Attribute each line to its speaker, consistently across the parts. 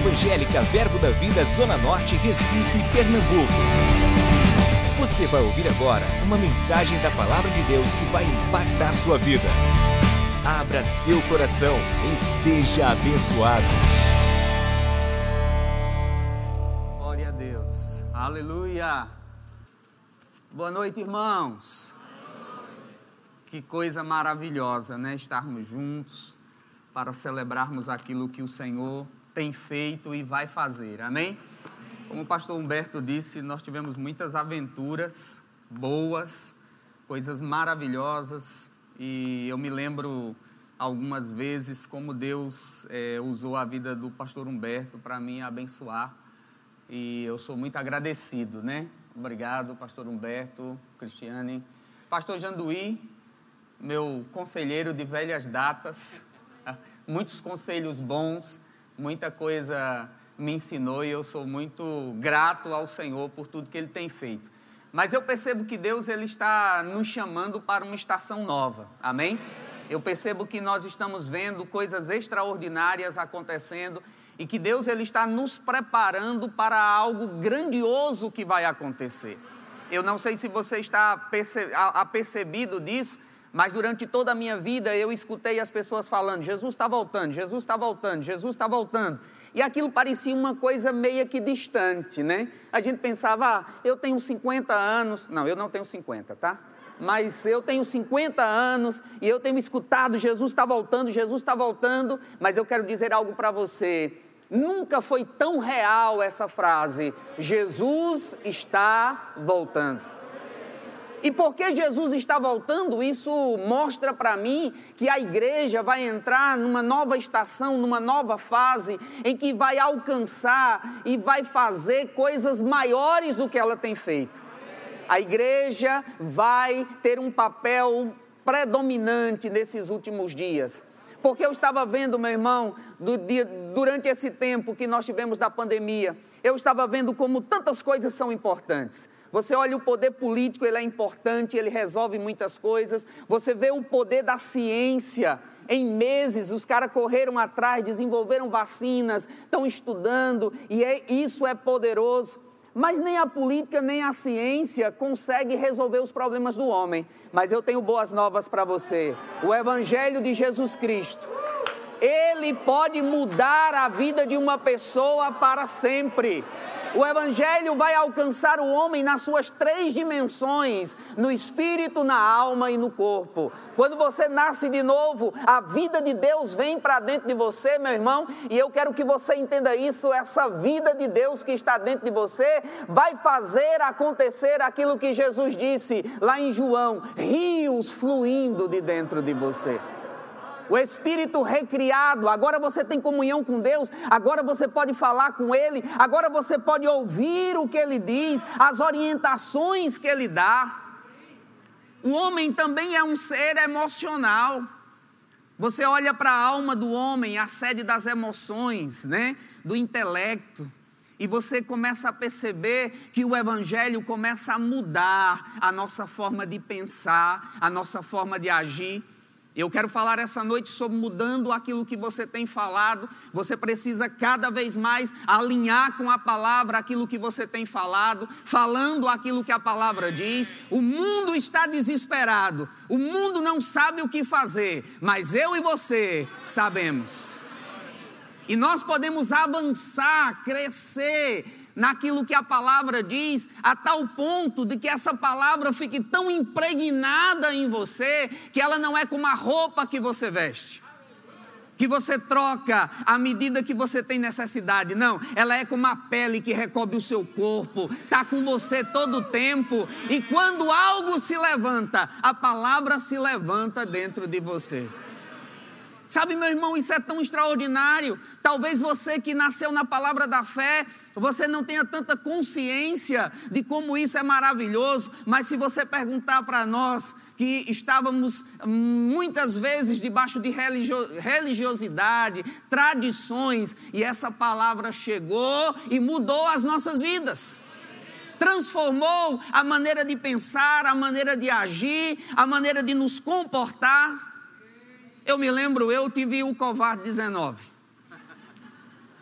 Speaker 1: Evangélica Verbo da Vida Zona Norte, Recife, Pernambuco. Você vai ouvir agora uma mensagem da Palavra de Deus que vai impactar sua vida. Abra seu coração e seja abençoado.
Speaker 2: Glória a Deus. Aleluia. Boa noite, irmãos. Que coisa maravilhosa, né? Estarmos juntos para celebrarmos aquilo que o Senhor tem feito e vai fazer. Amém? Como o pastor Humberto disse, nós tivemos muitas aventuras boas, coisas maravilhosas, e eu me lembro algumas vezes como Deus é, usou a vida do pastor Humberto para me abençoar, e eu sou muito agradecido, né? Obrigado, pastor Humberto, Cristiane. Pastor Janduí, meu conselheiro de velhas datas, muitos conselhos bons, muita coisa me ensinou e eu sou muito grato ao Senhor por tudo que Ele tem feito. Mas eu percebo que Deus ele está nos chamando para uma estação nova, amém? Eu percebo que nós estamos vendo coisas extraordinárias acontecendo e que Deus ele está nos preparando para algo grandioso que vai acontecer. Eu não sei se você está apercebido disso, mas durante toda a minha vida eu escutei as pessoas falando: Jesus está voltando, Jesus está voltando, Jesus está voltando. E aquilo parecia uma coisa meio que distante, né? A gente pensava, ah, eu tenho 50 anos. Não, eu não tenho 50, tá? Mas eu tenho 50 anos e eu tenho escutado: Jesus está voltando, Jesus está voltando. Mas eu quero dizer algo para você. Nunca foi tão real essa frase: Jesus está voltando. E porque Jesus está voltando, isso mostra para mim que a igreja vai entrar numa nova estação, numa nova fase, em que vai alcançar e vai fazer coisas maiores do que ela tem feito. A igreja vai ter um papel predominante nesses últimos dias. Porque eu estava vendo, meu irmão, dia, durante esse tempo que nós tivemos da pandemia, eu estava vendo como tantas coisas são importantes. Você olha o poder político, ele é importante, ele resolve muitas coisas. Você vê o poder da ciência. Em meses, os caras correram atrás, desenvolveram vacinas, estão estudando, e é, isso é poderoso. Mas nem a política, nem a ciência consegue resolver os problemas do homem. Mas eu tenho boas novas para você. O Evangelho de Jesus Cristo. Ele pode mudar a vida de uma pessoa para sempre. O Evangelho vai alcançar o homem nas suas três dimensões: no espírito, na alma e no corpo. Quando você nasce de novo, a vida de Deus vem para dentro de você, meu irmão, e eu quero que você entenda isso. Essa vida de Deus que está dentro de você vai fazer acontecer aquilo que Jesus disse lá em João: rios fluindo de dentro de você o espírito recriado. Agora você tem comunhão com Deus, agora você pode falar com Ele, agora você pode ouvir o que Ele diz, as orientações que Ele dá. O homem também é um ser emocional. Você olha para a alma do homem, a sede das emoções, né? do intelecto. E você começa a perceber que o Evangelho começa a mudar a nossa forma de pensar, a nossa forma de agir. Eu quero falar essa noite sobre mudando aquilo que você tem falado. Você precisa cada vez mais alinhar com a palavra aquilo que você tem falado, falando aquilo que a palavra diz. O mundo está desesperado, o mundo não sabe o que fazer, mas eu e você sabemos. E nós podemos avançar, crescer, naquilo que a palavra diz, a tal ponto de que essa palavra fique tão impregnada em você que ela não é como a roupa que você veste. Que você troca à medida que você tem necessidade. Não, ela é como a pele que recobre o seu corpo, está com você todo o tempo. E quando algo se levanta, a palavra se levanta dentro de você. Sabe, meu irmão, isso é tão extraordinário. Talvez você que nasceu na palavra da fé, você não tenha tanta consciência de como isso é maravilhoso, mas se você perguntar para nós que estávamos muitas vezes debaixo de religiosidade, tradições, e essa palavra chegou e mudou as nossas vidas transformou a maneira de pensar, a maneira de agir, a maneira de nos comportar. Eu me lembro, eu tive o covarde 19.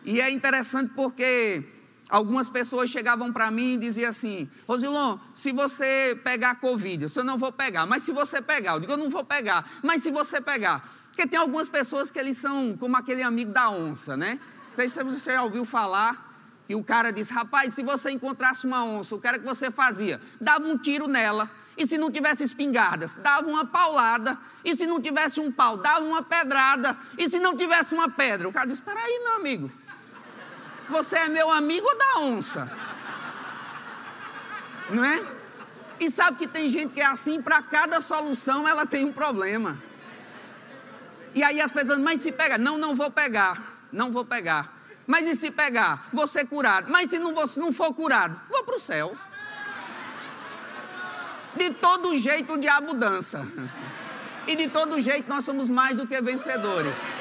Speaker 2: E é interessante porque algumas pessoas chegavam para mim e diziam assim: Rosilon, se você pegar Covid, eu não vou pegar, mas se você pegar, eu digo, eu não vou pegar, mas se você pegar. Porque tem algumas pessoas que eles são como aquele amigo da onça, né? Sei se você já ouviu falar. E o cara disse: Rapaz, se você encontrasse uma onça, o que era que você fazia? Dava um tiro nela. E se não tivesse espingardas, dava uma paulada. E se não tivesse um pau, dava uma pedrada. E se não tivesse uma pedra? O cara disse: Espera aí, meu amigo. Você é meu amigo da onça? Não é? E sabe que tem gente que é assim, para cada solução ela tem um problema. E aí as pessoas, mas se pega, não, não vou pegar, não vou pegar. Mas e se pegar? Vou ser curado. Mas se não, vou, se não for curado, vou para o céu. De todo jeito o diabo dança. E de todo jeito nós somos mais do que vencedores.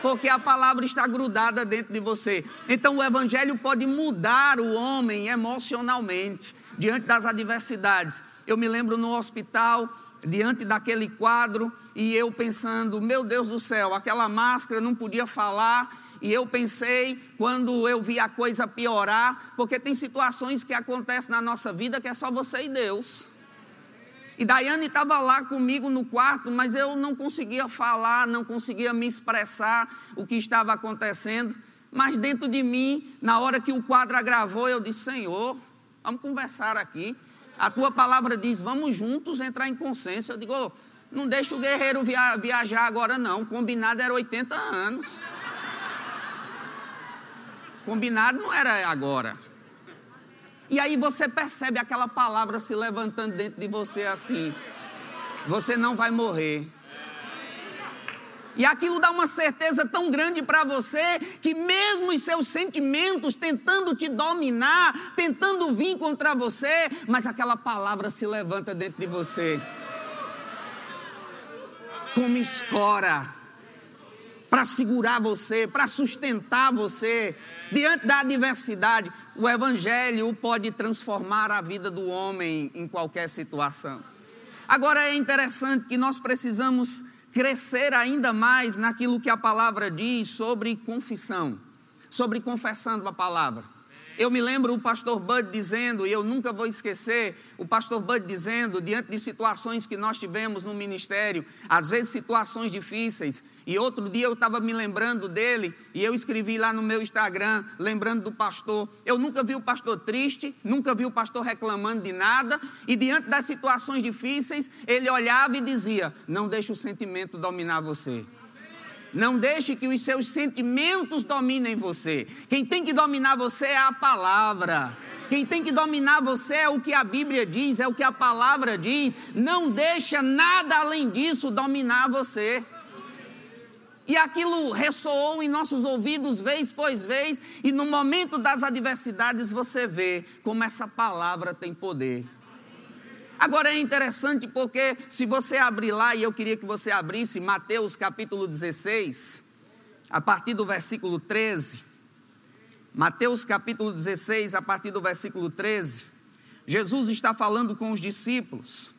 Speaker 2: Porque a palavra está grudada dentro de você. Então o evangelho pode mudar o homem emocionalmente diante das adversidades. Eu me lembro no hospital, diante daquele quadro, e eu pensando, meu Deus do céu, aquela máscara não podia falar e eu pensei, quando eu vi a coisa piorar, porque tem situações que acontecem na nossa vida que é só você e Deus. E Daiane estava lá comigo no quarto, mas eu não conseguia falar, não conseguia me expressar o que estava acontecendo. Mas dentro de mim, na hora que o quadro agravou, eu disse: Senhor, vamos conversar aqui. A tua palavra diz: vamos juntos entrar em consenso. Eu digo: oh, não deixa o guerreiro via viajar agora, não. Combinado era 80 anos. Combinado não era agora. E aí você percebe aquela palavra se levantando dentro de você assim: você não vai morrer. E aquilo dá uma certeza tão grande para você que, mesmo os seus sentimentos tentando te dominar, tentando vir contra você, mas aquela palavra se levanta dentro de você, como escora, para segurar você, para sustentar você. Diante da adversidade, o Evangelho pode transformar a vida do homem em qualquer situação. Agora é interessante que nós precisamos crescer ainda mais naquilo que a palavra diz sobre confissão, sobre confessando a palavra. Eu me lembro o pastor Bud dizendo, e eu nunca vou esquecer, o pastor Bud dizendo, diante de situações que nós tivemos no ministério, às vezes situações difíceis, e outro dia eu estava me lembrando dele e eu escrevi lá no meu Instagram, lembrando do pastor. Eu nunca vi o pastor triste, nunca vi o pastor reclamando de nada, e diante das situações difíceis, ele olhava e dizia: Não deixe o sentimento dominar você. Não deixe que os seus sentimentos dominem você. Quem tem que dominar você é a palavra. Quem tem que dominar você é o que a Bíblia diz, é o que a palavra diz. Não deixa nada além disso dominar você. E aquilo ressoou em nossos ouvidos vez pois vez, e no momento das adversidades você vê como essa palavra tem poder. Agora é interessante porque se você abrir lá, e eu queria que você abrisse Mateus capítulo 16, a partir do versículo 13. Mateus capítulo 16, a partir do versículo 13. Jesus está falando com os discípulos.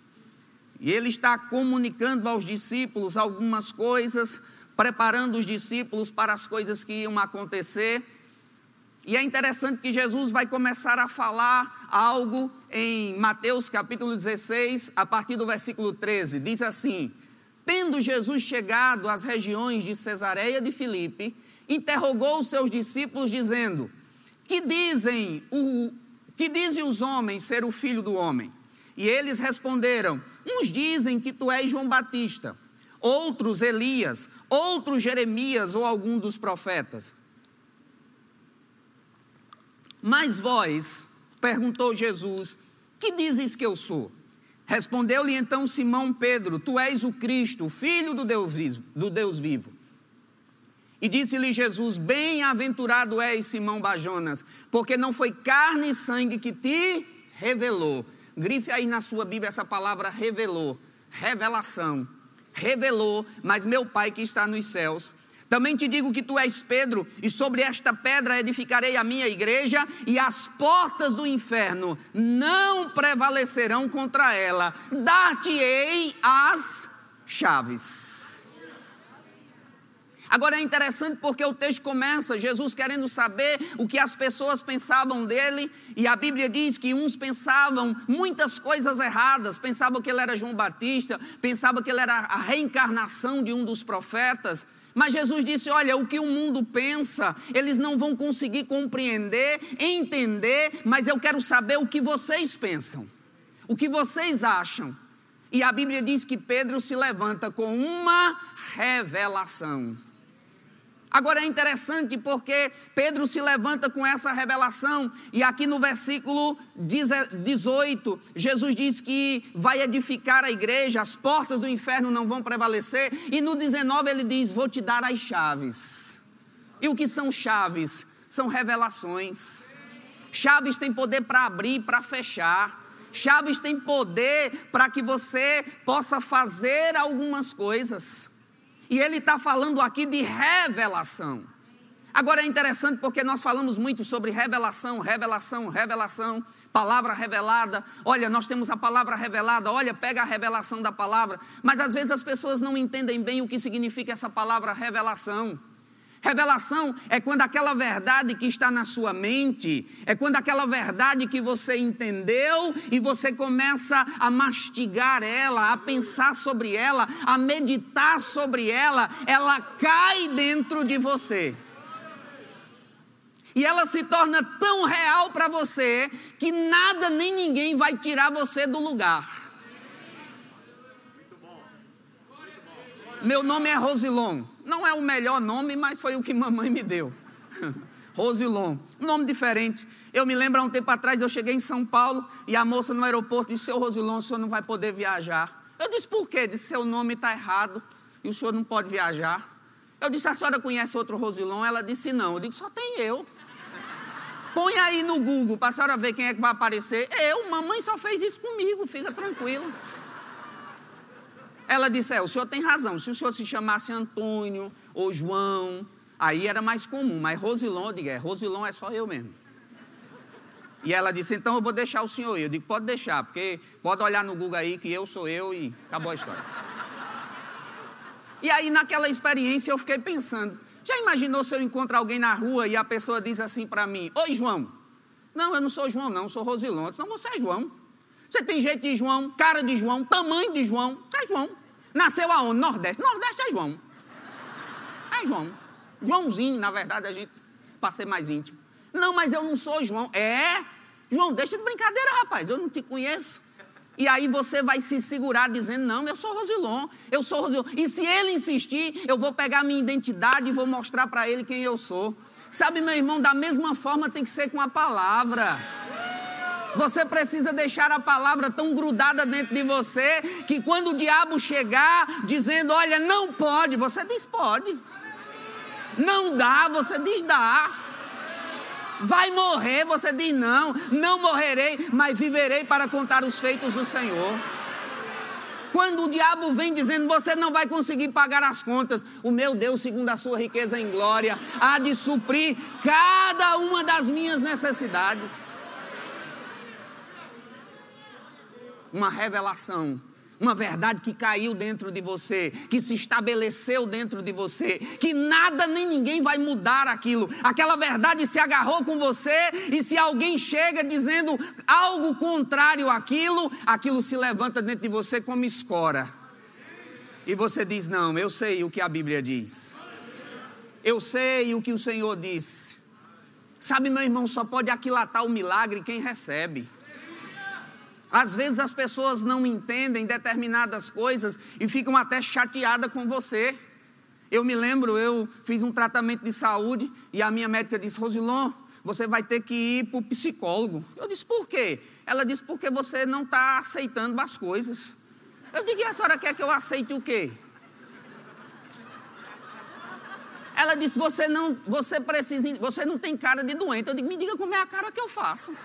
Speaker 2: E ele está comunicando aos discípulos algumas coisas preparando os discípulos para as coisas que iam acontecer. E é interessante que Jesus vai começar a falar algo em Mateus capítulo 16, a partir do versículo 13. Diz assim: Tendo Jesus chegado às regiões de Cesareia de Filipe, interrogou os seus discípulos, dizendo: Que dizem o que dizem os homens ser o filho do homem? E eles responderam: Uns dizem que tu és João Batista outros Elias, outros Jeremias ou algum dos profetas. Mas vós, perguntou Jesus, que dizes que eu sou? Respondeu-lhe então Simão Pedro: Tu és o Cristo, Filho do Deus, do Deus vivo. E disse-lhe Jesus: Bem-aventurado és, Simão Bajonas, porque não foi carne e sangue que te revelou. Grife aí na sua Bíblia essa palavra revelou, revelação revelou, mas meu Pai que está nos céus. Também te digo que tu és Pedro, e sobre esta pedra edificarei a minha igreja, e as portas do inferno não prevalecerão contra ela. Dar-te-ei as chaves. Agora é interessante porque o texto começa, Jesus querendo saber o que as pessoas pensavam dele, e a Bíblia diz que uns pensavam muitas coisas erradas, pensavam que ele era João Batista, pensavam que ele era a reencarnação de um dos profetas. Mas Jesus disse: Olha, o que o mundo pensa, eles não vão conseguir compreender, entender, mas eu quero saber o que vocês pensam, o que vocês acham. E a Bíblia diz que Pedro se levanta com uma revelação. Agora é interessante porque Pedro se levanta com essa revelação, e aqui no versículo 18, Jesus diz que vai edificar a igreja, as portas do inferno não vão prevalecer, e no 19 ele diz: Vou te dar as chaves. E o que são chaves? São revelações. Chaves têm poder para abrir para fechar. Chaves têm poder para que você possa fazer algumas coisas. E ele está falando aqui de revelação. Agora é interessante porque nós falamos muito sobre revelação, revelação, revelação, palavra revelada. Olha, nós temos a palavra revelada, olha, pega a revelação da palavra. Mas às vezes as pessoas não entendem bem o que significa essa palavra revelação. Revelação é quando aquela verdade que está na sua mente, é quando aquela verdade que você entendeu e você começa a mastigar ela, a pensar sobre ela, a meditar sobre ela, ela cai dentro de você. E ela se torna tão real para você que nada nem ninguém vai tirar você do lugar. Meu nome é Rosilon. Não é o melhor nome, mas foi o que mamãe me deu. Rosilon. Um nome diferente. Eu me lembro há um tempo atrás, eu cheguei em São Paulo e a moça no aeroporto disse: Seu Rosilon, o senhor não vai poder viajar. Eu disse: Por quê? Disse: Seu nome está errado e o senhor não pode viajar. Eu disse: A senhora conhece outro Rosilon? Ela disse: Não. Eu digo: Só tem eu. Põe aí no Google para a senhora ver quem é que vai aparecer. Eu, mamãe só fez isso comigo, fica tranquilo. Ela disse: É, o senhor tem razão. Se o senhor se chamasse Antônio ou João, aí era mais comum. Mas Rosilon, eu digo: É, Rosilon é só eu mesmo. E ela disse: Então eu vou deixar o senhor ir. Eu digo: Pode deixar, porque pode olhar no Google aí que eu sou eu e acabou a história. E aí, naquela experiência, eu fiquei pensando: Já imaginou se eu encontro alguém na rua e a pessoa diz assim para mim: Oi, João. Não, eu não sou João, não, eu sou Rosilon. Não, você é João. Você tem jeito de João, cara de João, tamanho de João. Você é João. Nasceu aonde? Nordeste. Nordeste é João. É João. Joãozinho, na verdade, a gente, para ser mais íntimo. Não, mas eu não sou João. É? João, deixa de brincadeira, rapaz. Eu não te conheço. E aí você vai se segurar dizendo: Não, eu sou Rosilon, eu sou Rosilon. E se ele insistir, eu vou pegar minha identidade e vou mostrar para ele quem eu sou. Sabe, meu irmão, da mesma forma tem que ser com a palavra. Você precisa deixar a palavra tão grudada dentro de você que quando o diabo chegar dizendo, olha, não pode, você diz pode. Não dá, você diz dá. Vai morrer, você diz não, não morrerei, mas viverei para contar os feitos do Senhor. Quando o diabo vem dizendo você não vai conseguir pagar as contas, o meu Deus, segundo a sua riqueza em glória, há de suprir cada uma das minhas necessidades. Uma revelação, uma verdade que caiu dentro de você, que se estabeleceu dentro de você, que nada nem ninguém vai mudar aquilo. Aquela verdade se agarrou com você e se alguém chega dizendo algo contrário àquilo, aquilo se levanta dentro de você como escora. E você diz: Não, eu sei o que a Bíblia diz. Eu sei o que o Senhor disse. Sabe, meu irmão, só pode aquilatar o milagre quem recebe. Às vezes as pessoas não entendem determinadas coisas e ficam até chateadas com você. Eu me lembro, eu fiz um tratamento de saúde e a minha médica disse: Rosilon, você vai ter que ir para o psicólogo. Eu disse: por quê? Ela disse: porque você não está aceitando as coisas. Eu digo: e a senhora quer que eu aceite o quê? Ela disse: você não, você precisa, você não tem cara de doente. Eu digo: me diga como é a cara que eu faço.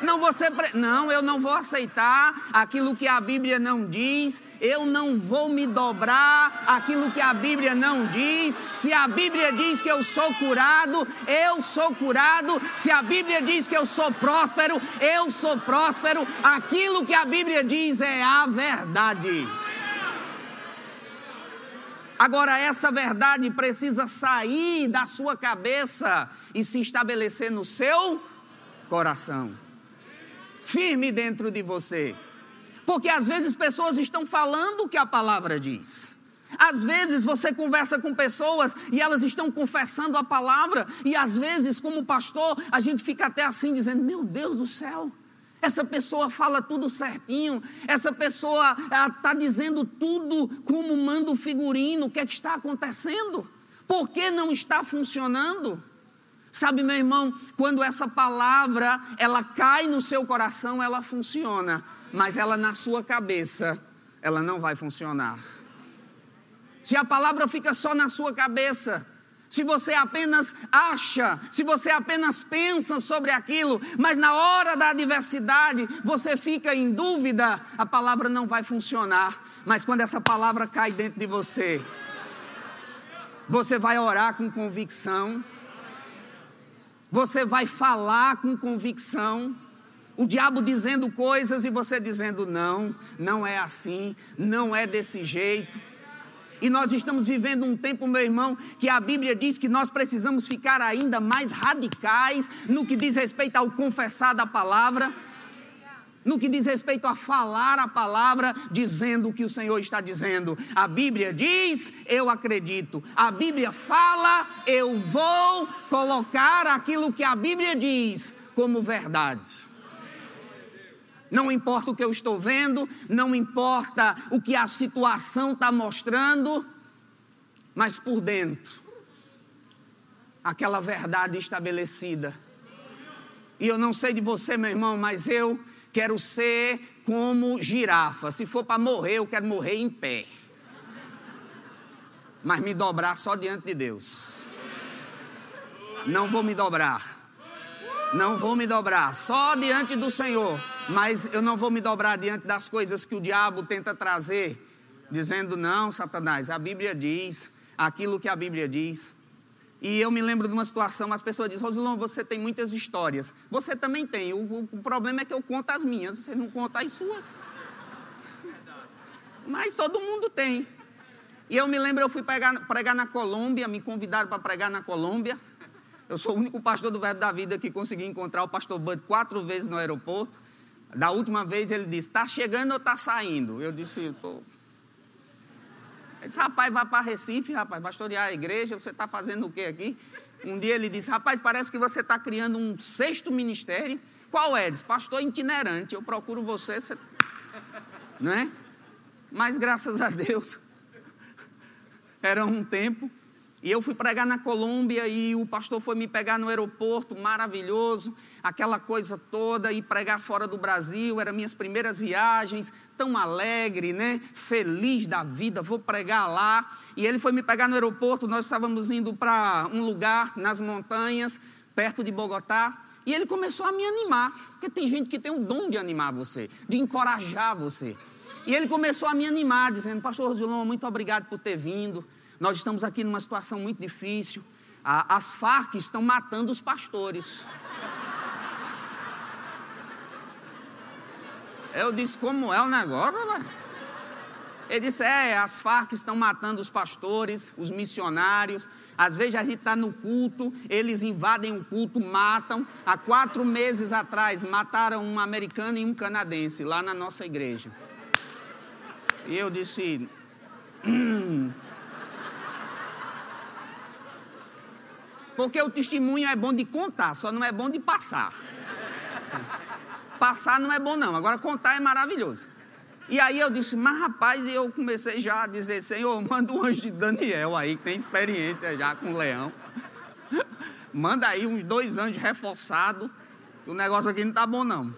Speaker 2: Não, você, não, eu não vou aceitar aquilo que a Bíblia não diz, eu não vou me dobrar aquilo que a Bíblia não diz. Se a Bíblia diz que eu sou curado, eu sou curado. Se a Bíblia diz que eu sou próspero, eu sou próspero. Aquilo que a Bíblia diz é a verdade. Agora, essa verdade precisa sair da sua cabeça e se estabelecer no seu coração, firme dentro de você. Porque às vezes pessoas estão falando o que a palavra diz. Às vezes você conversa com pessoas e elas estão confessando a palavra, e às vezes, como pastor, a gente fica até assim dizendo: Meu Deus do céu, essa pessoa fala tudo certinho, essa pessoa está dizendo tudo como manda o figurino, o que é que está acontecendo? Por que não está funcionando? Sabe, meu irmão, quando essa palavra ela cai no seu coração, ela funciona, mas ela na sua cabeça, ela não vai funcionar. Se a palavra fica só na sua cabeça, se você apenas acha, se você apenas pensa sobre aquilo, mas na hora da adversidade você fica em dúvida, a palavra não vai funcionar. Mas quando essa palavra cai dentro de você, você vai orar com convicção, você vai falar com convicção. O diabo dizendo coisas e você dizendo não, não é assim, não é desse jeito. E nós estamos vivendo um tempo, meu irmão, que a Bíblia diz que nós precisamos ficar ainda mais radicais no que diz respeito ao confessar da palavra, no que diz respeito a falar a palavra, dizendo o que o Senhor está dizendo. A Bíblia diz, eu acredito. A Bíblia fala, eu vou colocar aquilo que a Bíblia diz como verdade. Não importa o que eu estou vendo, não importa o que a situação está mostrando, mas por dentro, aquela verdade estabelecida. E eu não sei de você, meu irmão, mas eu quero ser como girafa. Se for para morrer, eu quero morrer em pé. Mas me dobrar só diante de Deus. Não vou me dobrar. Não vou me dobrar, só diante do Senhor mas eu não vou me dobrar diante das coisas que o diabo tenta trazer, dizendo: não, Satanás, a Bíblia diz aquilo que a Bíblia diz. E eu me lembro de uma situação, as pessoas dizem, Rosilon, você tem muitas histórias. Você também tem. O, o, problema é que eu conto as minhas, você não conta as suas. Mas todo mundo tem. E eu me lembro, eu fui pregar, pregar na Colômbia, me convidaram para pregar na Colômbia. Eu sou o único pastor do Verbo da Vida que consegui encontrar o pastor Bud quatro vezes no aeroporto. Da última vez ele disse: Está chegando ou está saindo? Eu disse: Estou. Disse: Rapaz, vai para Recife, rapaz, pastorear a igreja. Você está fazendo o que aqui? Um dia ele disse: Rapaz, parece que você está criando um sexto ministério. Qual é? Disse: Pastor itinerante. Eu procuro você. você... Não é? Mas graças a Deus, era um tempo e eu fui pregar na Colômbia e o pastor foi me pegar no aeroporto, maravilhoso, aquela coisa toda, e pregar fora do Brasil, eram minhas primeiras viagens, tão alegre, né? Feliz da vida, vou pregar lá. E ele foi me pegar no aeroporto, nós estávamos indo para um lugar nas montanhas, perto de Bogotá, e ele começou a me animar, porque tem gente que tem o dom de animar você, de encorajar você. E ele começou a me animar, dizendo: Pastor Rosilon, muito obrigado por ter vindo. Nós estamos aqui numa situação muito difícil. As Farc estão matando os pastores. Eu disse, como é o negócio, velho? Ele disse, é, as Farc estão matando os pastores, os missionários. Às vezes a gente está no culto, eles invadem o culto, matam. Há quatro meses atrás, mataram um americano e um canadense lá na nossa igreja. E eu disse, hum, Porque o testemunho é bom de contar, só não é bom de passar. Passar não é bom, não. Agora, contar é maravilhoso. E aí eu disse, mas rapaz, e eu comecei já a dizer, Senhor, manda um anjo de Daniel aí, que tem experiência já com o leão. manda aí uns dois anjos reforçados, que o negócio aqui não tá bom, não.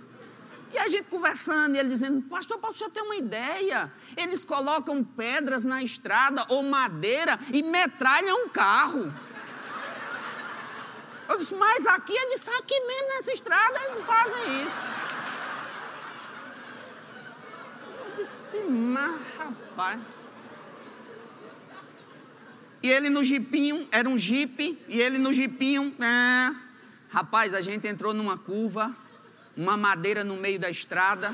Speaker 2: E a gente conversando, e ele dizendo, pastor, para o senhor ter uma ideia, eles colocam pedras na estrada ou madeira e metralham um carro. Eu disse, mas aqui, ele disse, aqui mesmo nessa estrada eles fazem isso. Eu disse, mas rapaz. E ele no jipinho, era um jipe, e ele no jipinho, é, rapaz, a gente entrou numa curva, uma madeira no meio da estrada.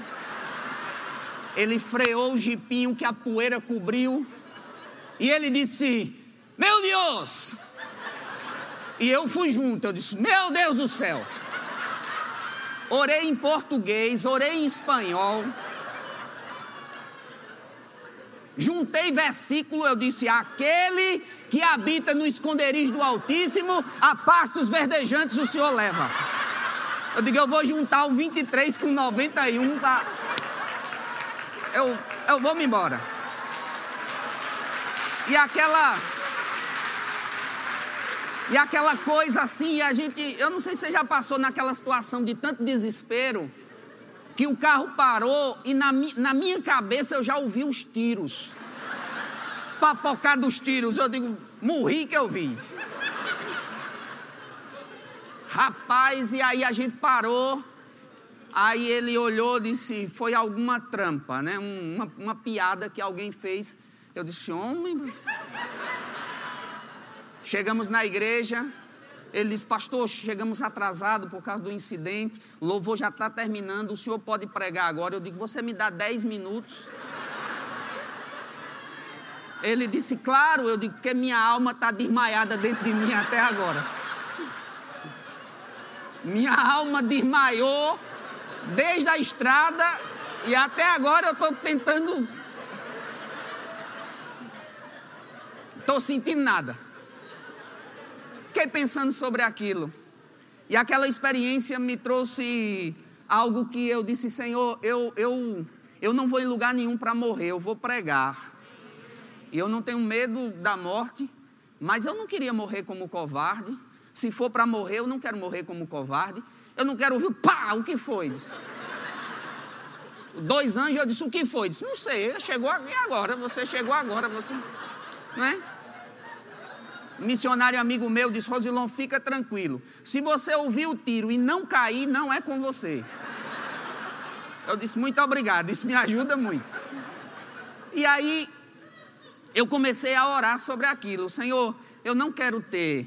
Speaker 2: Ele freou o jipinho que a poeira cobriu. E ele disse: Meu Deus! E eu fui junto. Eu disse: Meu Deus do céu! Orei em português, orei em espanhol. Juntei versículo, eu disse: Aquele que habita no esconderijo do Altíssimo, a pastos verdejantes o Senhor leva. Eu digo: Eu vou juntar o 23 com 91 para. Eu, eu vou me embora. E aquela. E aquela coisa assim, a gente. Eu não sei se você já passou naquela situação de tanto desespero, que o carro parou e na, na minha cabeça eu já ouvi os tiros. Papocar dos tiros. Eu digo, morri que eu vi. Rapaz, e aí a gente parou. Aí ele olhou e disse: Foi alguma trampa, né? Uma, uma piada que alguém fez. Eu disse: Homem. Chegamos na igreja, ele disse, pastor, chegamos atrasados por causa do incidente, o louvor já está terminando, o senhor pode pregar agora. Eu digo, você me dá 10 minutos. Ele disse, claro, eu digo, porque minha alma está desmaiada dentro de mim até agora. Minha alma desmaiou desde a estrada e até agora eu estou tentando. Estou sentindo nada fiquei pensando sobre aquilo. E aquela experiência me trouxe algo que eu disse, Senhor, eu, eu, eu não vou em lugar nenhum para morrer, eu vou pregar. E eu não tenho medo da morte, mas eu não queria morrer como covarde. Se for para morrer, eu não quero morrer como covarde. Eu não quero ouvir, pá, o que foi? Dois anos eu disse, o que foi? Disse, não sei, chegou aqui agora, você chegou agora, você. É? Um missionário amigo meu disse: Rosilon, fica tranquilo. Se você ouvir o tiro e não cair, não é com você. Eu disse: Muito obrigado, isso me ajuda muito. E aí, eu comecei a orar sobre aquilo: Senhor, eu não quero ter,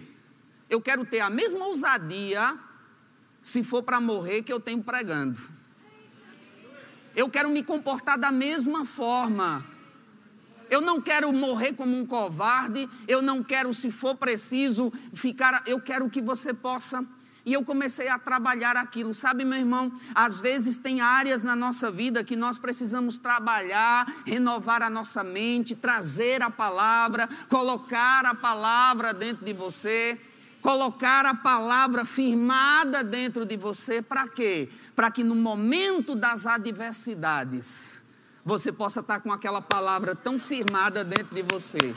Speaker 2: eu quero ter a mesma ousadia, se for para morrer, que eu tenho pregando. Eu quero me comportar da mesma forma eu não quero morrer como um covarde, eu não quero, se for preciso, ficar. Eu quero que você possa. E eu comecei a trabalhar aquilo. Sabe, meu irmão, às vezes tem áreas na nossa vida que nós precisamos trabalhar, renovar a nossa mente, trazer a palavra, colocar a palavra dentro de você, colocar a palavra firmada dentro de você. Para quê? Para que no momento das adversidades, você possa estar com aquela palavra tão firmada dentro de você.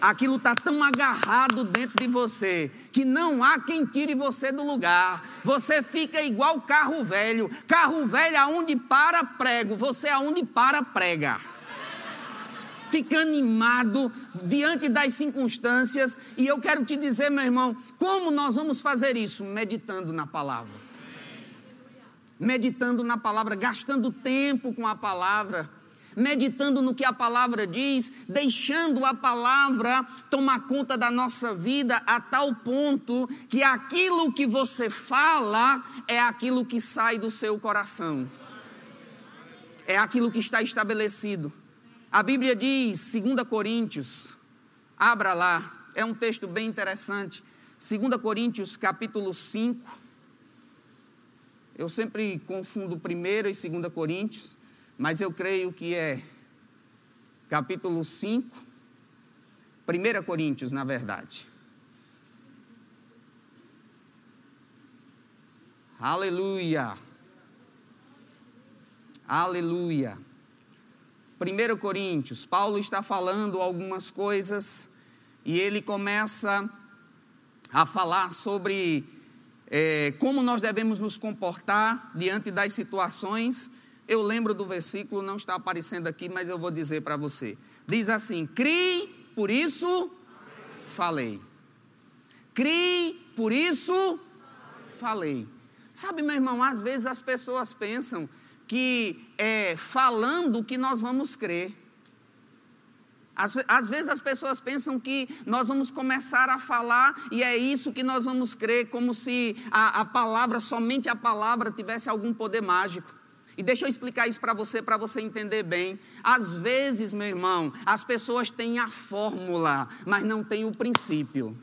Speaker 2: Aquilo está tão agarrado dentro de você que não há quem tire você do lugar. Você fica igual carro velho. Carro velho aonde para prego, você aonde para prega. Fica animado diante das circunstâncias. E eu quero te dizer, meu irmão, como nós vamos fazer isso? Meditando na palavra. Meditando na palavra, gastando tempo com a palavra meditando no que a palavra diz, deixando a palavra tomar conta da nossa vida a tal ponto que aquilo que você fala é aquilo que sai do seu coração, é aquilo que está estabelecido. A Bíblia diz, 2 Coríntios, abra lá, é um texto bem interessante, 2 Coríntios capítulo 5. Eu sempre confundo 1 e 2 Coríntios mas eu creio que é capítulo 5, 1 Coríntios, na verdade. Aleluia. Aleluia. 1 Coríntios, Paulo está falando algumas coisas e ele começa a falar sobre é, como nós devemos nos comportar diante das situações eu lembro do versículo, não está aparecendo aqui, mas eu vou dizer para você. Diz assim: Crie, por isso falei. Crie, por isso falei. Sabe, meu irmão, às vezes as pessoas pensam que é falando que nós vamos crer. Às, às, vezes as pessoas pensam que nós vamos começar a falar e é isso que nós vamos crer, como se a, a palavra, somente a palavra, tivesse algum poder mágico. E deixa eu explicar isso para você, para você entender bem. Às vezes, meu irmão, as pessoas têm a fórmula, mas não têm o princípio.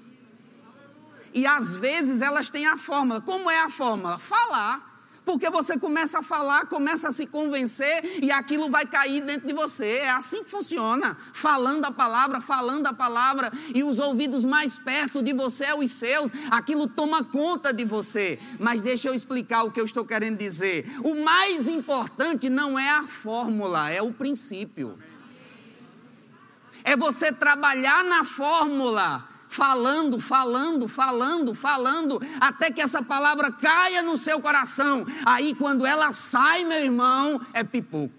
Speaker 2: E às vezes elas têm a fórmula. Como é a fórmula? Falar. Porque você começa a falar, começa a se convencer e aquilo vai cair dentro de você. É assim que funciona. Falando a palavra, falando a palavra, e os ouvidos mais perto de você, é os seus, aquilo toma conta de você. Mas deixa eu explicar o que eu estou querendo dizer. O mais importante não é a fórmula, é o princípio. É você trabalhar na fórmula falando, falando, falando, falando, até que essa palavra caia no seu coração. Aí, quando ela sai, meu irmão, é pipoco.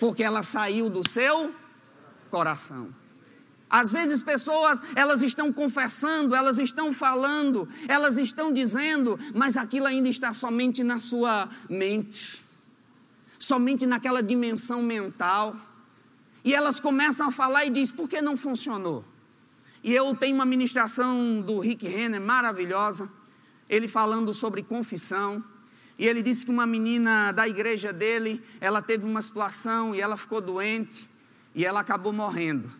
Speaker 2: Porque ela saiu do seu coração. Às vezes pessoas, elas estão confessando, elas estão falando, elas estão dizendo, mas aquilo ainda está somente na sua mente. Somente naquela dimensão mental. E elas começam a falar e diz: "Por que não funcionou?" E eu tenho uma ministração do Rick Renner maravilhosa, ele falando sobre confissão. E ele disse que uma menina da igreja dele, ela teve uma situação e ela ficou doente e ela acabou morrendo.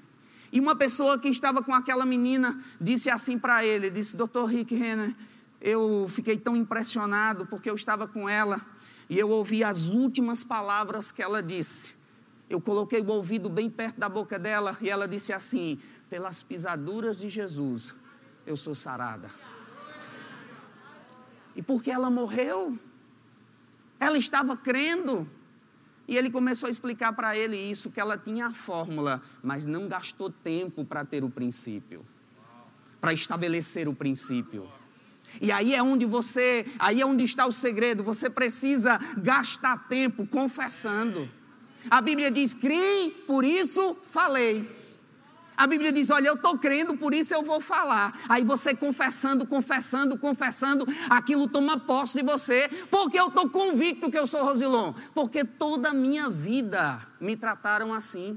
Speaker 2: E uma pessoa que estava com aquela menina disse assim para ele, disse: "Dr. Rick Renner, eu fiquei tão impressionado porque eu estava com ela e eu ouvi as últimas palavras que ela disse. Eu coloquei o ouvido bem perto da boca dela e ela disse assim: pelas pisaduras de Jesus, eu sou sarada. E porque ela morreu, ela estava crendo. E ele começou a explicar para ele isso, que ela tinha a fórmula, mas não gastou tempo para ter o princípio, para estabelecer o princípio. E aí é onde você, aí é onde está o segredo, você precisa gastar tempo confessando. A Bíblia diz: "Criei, por isso falei". A Bíblia diz: Olha, eu estou crendo, por isso eu vou falar. Aí você confessando, confessando, confessando, aquilo toma posse de você, porque eu estou convicto que eu sou Rosilon. Porque toda a minha vida me trataram assim,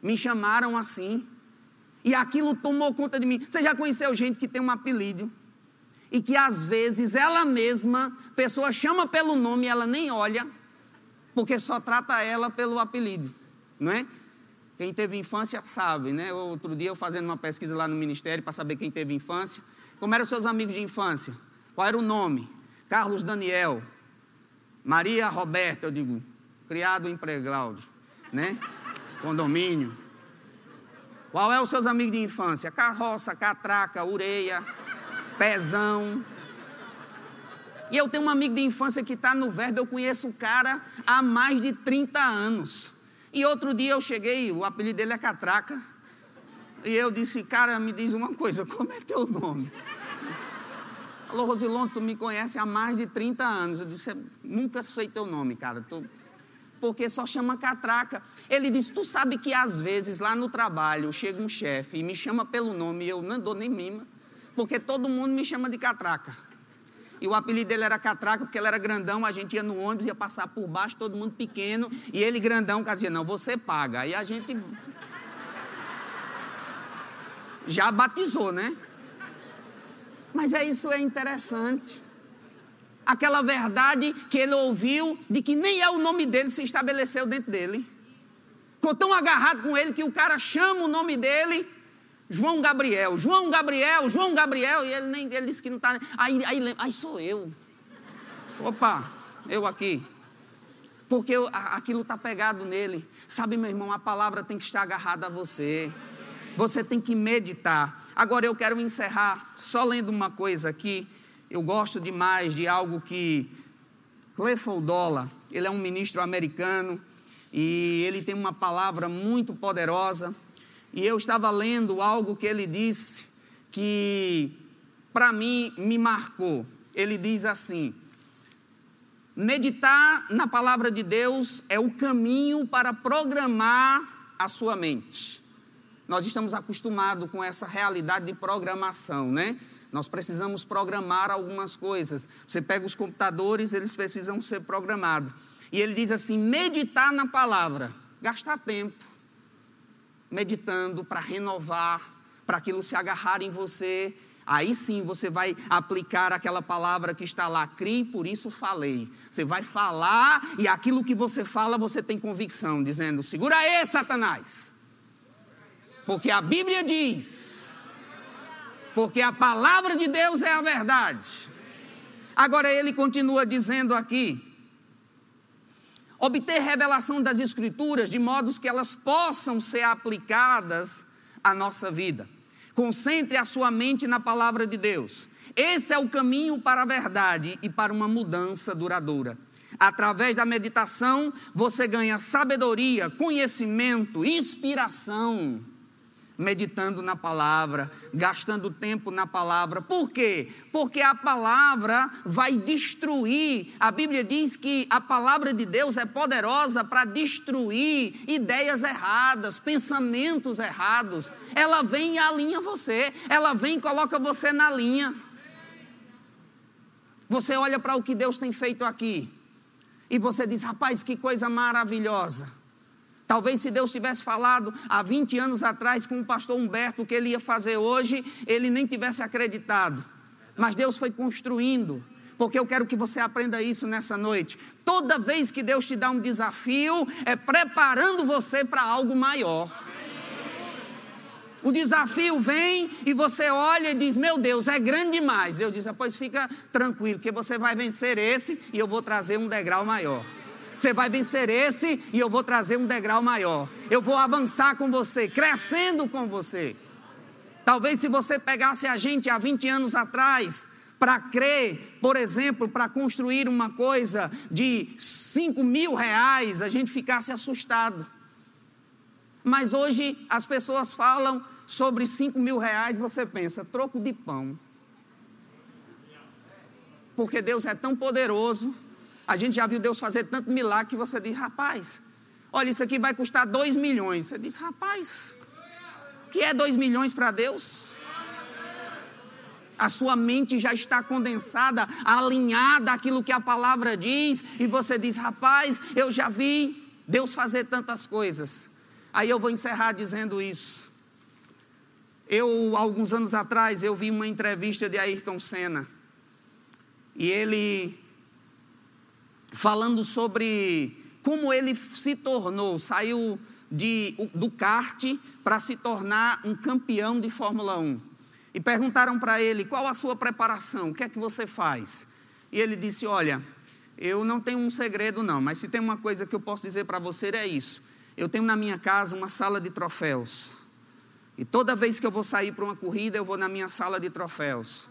Speaker 2: me chamaram assim, e aquilo tomou conta de mim. Você já conheceu gente que tem um apelido? E que às vezes ela mesma, pessoa chama pelo nome ela nem olha, porque só trata ela pelo apelido, não é? Quem teve infância sabe, né? Outro dia eu fazendo uma pesquisa lá no ministério para saber quem teve infância. Como eram seus amigos de infância? Qual era o nome? Carlos Daniel. Maria Roberta, eu digo, criado em Pregláudio, né? Condomínio. Qual é os seus amigos de infância? Carroça, catraca, ureia, pezão. E eu tenho um amigo de infância que está no verbo, eu conheço o cara há mais de 30 anos. E outro dia eu cheguei, o apelido dele é Catraca. E eu disse, cara, me diz uma coisa, como é teu nome? Falou, Rosilon, tu me conhece há mais de 30 anos. Eu disse, nunca sei teu nome, cara. Tu... Porque só chama catraca. Ele disse, tu sabe que às vezes lá no trabalho chega um chefe e me chama pelo nome e eu não dou nem mima. Porque todo mundo me chama de catraca. E o apelido dele era Catraca, porque ele era grandão, a gente ia no ônibus, ia passar por baixo, todo mundo pequeno, e ele grandão, dizia, não, você paga. Aí a gente já batizou, né? Mas é isso é interessante. Aquela verdade que ele ouviu de que nem é o nome dele se estabeleceu dentro dele. Ficou tão agarrado com ele que o cara chama o nome dele João Gabriel, João Gabriel, João Gabriel, e ele nem ele disse que não está. Aí, aí, aí sou eu. Opa, eu aqui. Porque eu, aquilo está pegado nele. Sabe, meu irmão, a palavra tem que estar agarrada a você. Você tem que meditar. Agora eu quero encerrar só lendo uma coisa aqui. Eu gosto demais de algo que Clifford ele é um ministro americano e ele tem uma palavra muito poderosa e eu estava lendo algo que ele disse que para mim me marcou. Ele diz assim: meditar na palavra de Deus é o caminho para programar a sua mente. Nós estamos acostumados com essa realidade de programação, né? Nós precisamos programar algumas coisas. Você pega os computadores, eles precisam ser programados. E ele diz assim: meditar na palavra, gastar tempo meditando para renovar, para aquilo se agarrar em você. Aí sim você vai aplicar aquela palavra que está lá, criei, por isso falei. Você vai falar e aquilo que você fala você tem convicção, dizendo: segura aí, Satanás. Porque a Bíblia diz, porque a palavra de Deus é a verdade. Agora ele continua dizendo aqui: obter revelação das Escrituras de modos que elas possam ser aplicadas à nossa vida. Concentre a sua mente na palavra de Deus. Esse é o caminho para a verdade e para uma mudança duradoura. Através da meditação, você ganha sabedoria, conhecimento, inspiração meditando na palavra, gastando tempo na palavra. Por quê? Porque a palavra vai destruir. A Bíblia diz que a palavra de Deus é poderosa para destruir ideias erradas, pensamentos errados. Ela vem e alinha você, ela vem e coloca você na linha. Você olha para o que Deus tem feito aqui e você diz: rapaz, que coisa maravilhosa. Talvez se Deus tivesse falado há 20 anos atrás com o pastor Humberto o que ele ia fazer hoje, ele nem tivesse acreditado. Mas Deus foi construindo, porque eu quero que você aprenda isso nessa noite. Toda vez que Deus te dá um desafio, é preparando você para algo maior. O desafio vem e você olha e diz: Meu Deus, é grande demais. Deus diz: Pois fica tranquilo, que você vai vencer esse e eu vou trazer um degrau maior. Você vai vencer esse e eu vou trazer um degrau maior. Eu vou avançar com você, crescendo com você. Talvez se você pegasse a gente há 20 anos atrás, para crer, por exemplo, para construir uma coisa de 5 mil reais, a gente ficasse assustado. Mas hoje as pessoas falam sobre 5 mil reais, você pensa, troco de pão. Porque Deus é tão poderoso a gente já viu Deus fazer tanto milagre que você diz, rapaz, olha, isso aqui vai custar 2 milhões. Você diz, rapaz, o que é 2 milhões para Deus? A sua mente já está condensada, alinhada àquilo que a palavra diz, e você diz, rapaz, eu já vi Deus fazer tantas coisas. Aí eu vou encerrar dizendo isso. Eu, alguns anos atrás, eu vi uma entrevista de Ayrton Senna. E ele falando sobre como ele se tornou, saiu de, do kart para se tornar um campeão de Fórmula 1. E perguntaram para ele qual a sua preparação, o que é que você faz? E ele disse: Olha, eu não tenho um segredo, não, mas se tem uma coisa que eu posso dizer para você é isso. Eu tenho na minha casa uma sala de troféus. E toda vez que eu vou sair para uma corrida, eu vou na minha sala de troféus.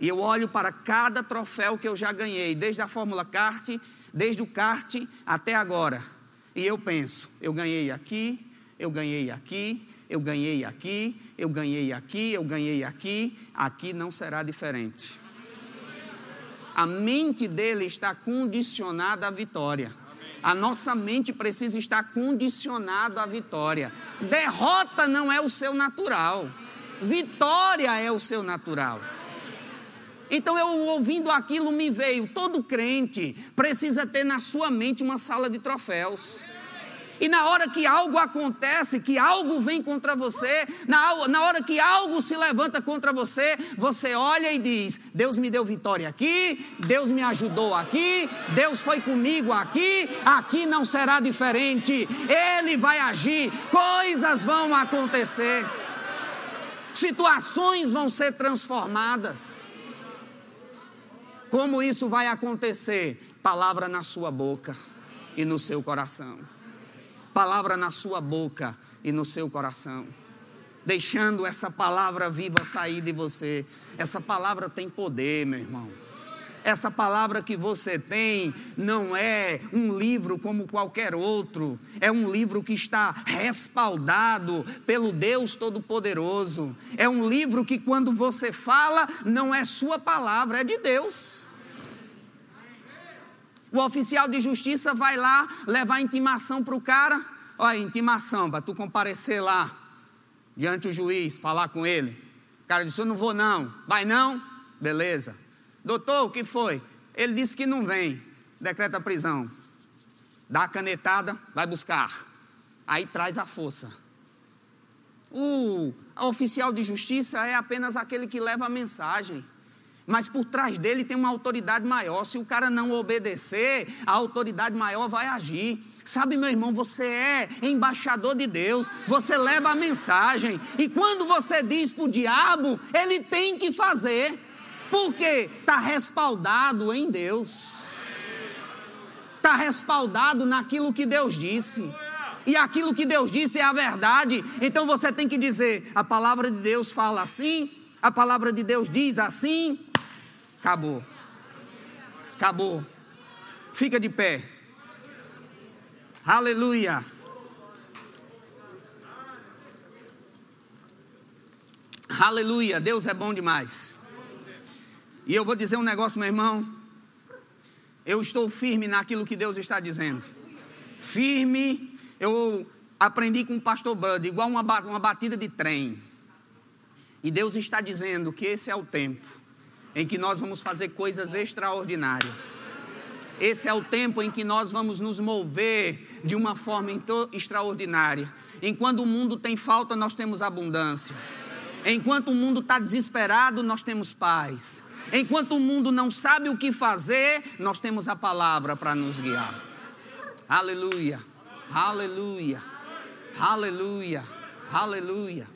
Speaker 2: E eu olho para cada troféu que eu já ganhei, desde a Fórmula Kart desde o kart até agora. E eu penso, eu ganhei aqui, eu ganhei aqui, eu ganhei aqui, eu ganhei aqui, eu ganhei aqui, aqui não será diferente. A mente dele está condicionada à vitória. A nossa mente precisa estar condicionada à vitória. Derrota não é o seu natural. Vitória é o seu natural. Então eu ouvindo aquilo me veio, todo crente precisa ter na sua mente uma sala de troféus. E na hora que algo acontece, que algo vem contra você, na, na hora que algo se levanta contra você, você olha e diz: Deus me deu vitória aqui, Deus me ajudou aqui, Deus foi comigo aqui, aqui não será diferente, Ele vai agir, coisas vão acontecer, situações vão ser transformadas. Como isso vai acontecer? Palavra na sua boca e no seu coração. Palavra na sua boca e no seu coração. Deixando essa palavra viva sair de você. Essa palavra tem poder, meu irmão. Essa palavra que você tem não é um livro como qualquer outro, é um livro que está respaldado pelo Deus Todo-Poderoso. É um livro que, quando você fala, não é sua palavra, é de Deus. O oficial de justiça vai lá levar intimação para o cara. Olha, intimação, para tu comparecer lá diante do juiz, falar com ele. O cara disse: Eu não vou, não. Vai não? Beleza. Doutor, o que foi? Ele disse que não vem. Decreta a prisão. Dá a canetada, vai buscar. Aí traz a força. O oficial de justiça é apenas aquele que leva a mensagem. Mas por trás dele tem uma autoridade maior. Se o cara não obedecer, a autoridade maior vai agir. Sabe, meu irmão, você é embaixador de Deus, você leva a mensagem, e quando você diz para o diabo, ele tem que fazer, porque está respaldado em Deus, está respaldado naquilo que Deus disse e aquilo que Deus disse é a verdade, então você tem que dizer: a palavra de Deus fala assim, a palavra de Deus diz assim, acabou. Acabou. Fica de pé. Aleluia. Aleluia, Deus é bom demais. E eu vou dizer um negócio, meu irmão. Eu estou firme naquilo que Deus está dizendo. Firme eu aprendi com o pastor Bud, igual uma, uma batida de trem. E Deus está dizendo que esse é o tempo em que nós vamos fazer coisas extraordinárias. Esse é o tempo em que nós vamos nos mover de uma forma extraordinária. Enquanto o mundo tem falta, nós temos abundância. Enquanto o mundo está desesperado, nós temos paz. Enquanto o mundo não sabe o que fazer, nós temos a palavra para nos guiar. Aleluia. Aleluia. Aleluia. Aleluia.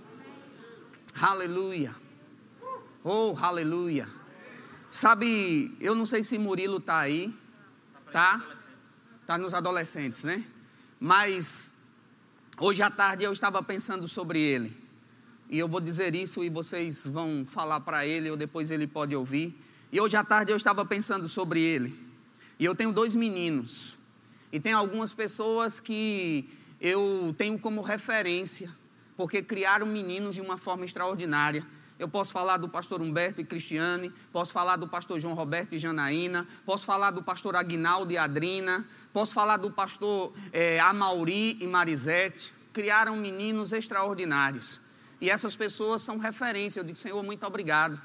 Speaker 2: Aleluia. Oh, aleluia. Sabe, eu não sei se Murilo tá aí, tá? Tá nos adolescentes, né? Mas hoje à tarde eu estava pensando sobre ele. E eu vou dizer isso e vocês vão falar para ele ou depois ele pode ouvir. E hoje à tarde eu estava pensando sobre ele. E eu tenho dois meninos. E tem algumas pessoas que eu tenho como referência, porque criaram meninos de uma forma extraordinária. Eu posso falar do pastor Humberto e Cristiane, posso falar do pastor João Roberto e Janaína, posso falar do pastor Aguinaldo e Adrina, posso falar do pastor é, Amauri e Marisete. Criaram meninos extraordinários. E essas pessoas são referência. Eu digo, Senhor, muito obrigado,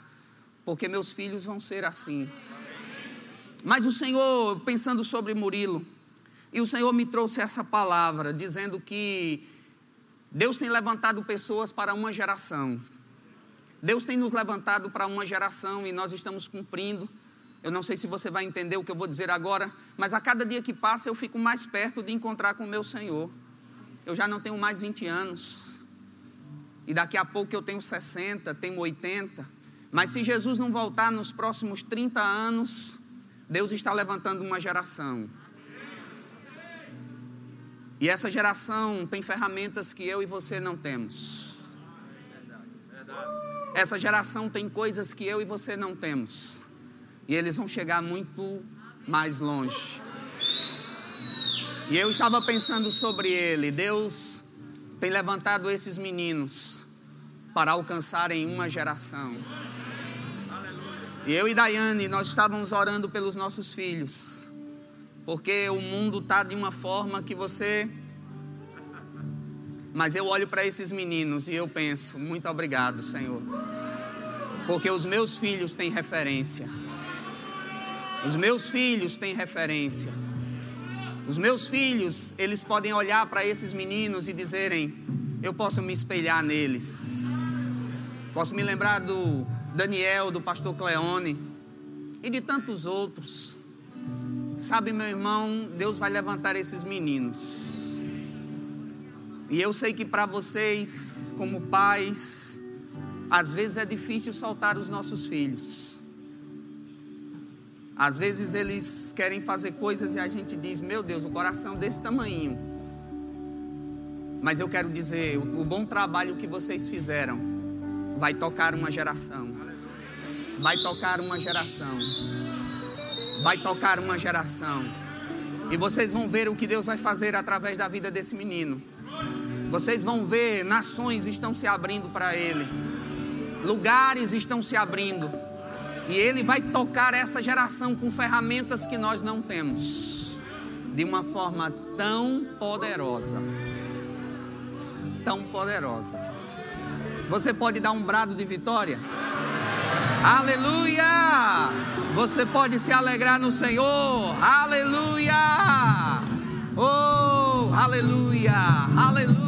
Speaker 2: porque meus filhos vão ser assim. Mas o Senhor, pensando sobre Murilo, e o Senhor me trouxe essa palavra, dizendo que Deus tem levantado pessoas para uma geração. Deus tem nos levantado para uma geração e nós estamos cumprindo. Eu não sei se você vai entender o que eu vou dizer agora, mas a cada dia que passa eu fico mais perto de encontrar com o meu Senhor. Eu já não tenho mais 20 anos. E daqui a pouco eu tenho 60, tenho 80. Mas se Jesus não voltar nos próximos 30 anos, Deus está levantando uma geração e essa geração tem ferramentas que eu e você não temos. Essa geração tem coisas que eu e você não temos. E eles vão chegar muito mais longe. E eu estava pensando sobre ele. Deus tem levantado esses meninos para alcançarem uma geração. E eu e Daiane, nós estávamos orando pelos nossos filhos porque o mundo está de uma forma que você. Mas eu olho para esses meninos e eu penso: muito obrigado, Senhor, porque os meus filhos têm referência. Os meus filhos têm referência. Os meus filhos, eles podem olhar para esses meninos e dizerem: eu posso me espelhar neles. Posso me lembrar do Daniel, do pastor Cleone e de tantos outros. Sabe, meu irmão, Deus vai levantar esses meninos. E eu sei que para vocês, como pais, às vezes é difícil soltar os nossos filhos. Às vezes eles querem fazer coisas e a gente diz: Meu Deus, o coração desse tamanho. Mas eu quero dizer: o bom trabalho que vocês fizeram vai tocar uma geração. Vai tocar uma geração vai tocar uma geração. E vocês vão ver o que Deus vai fazer através da vida desse menino. Vocês vão ver nações estão se abrindo para ele. Lugares estão se abrindo. E ele vai tocar essa geração com ferramentas que nós não temos. De uma forma tão poderosa. Tão poderosa. Você pode dar um brado de vitória? Aleluia! Você pode se alegrar no Senhor. Aleluia! Oh, aleluia! Aleluia!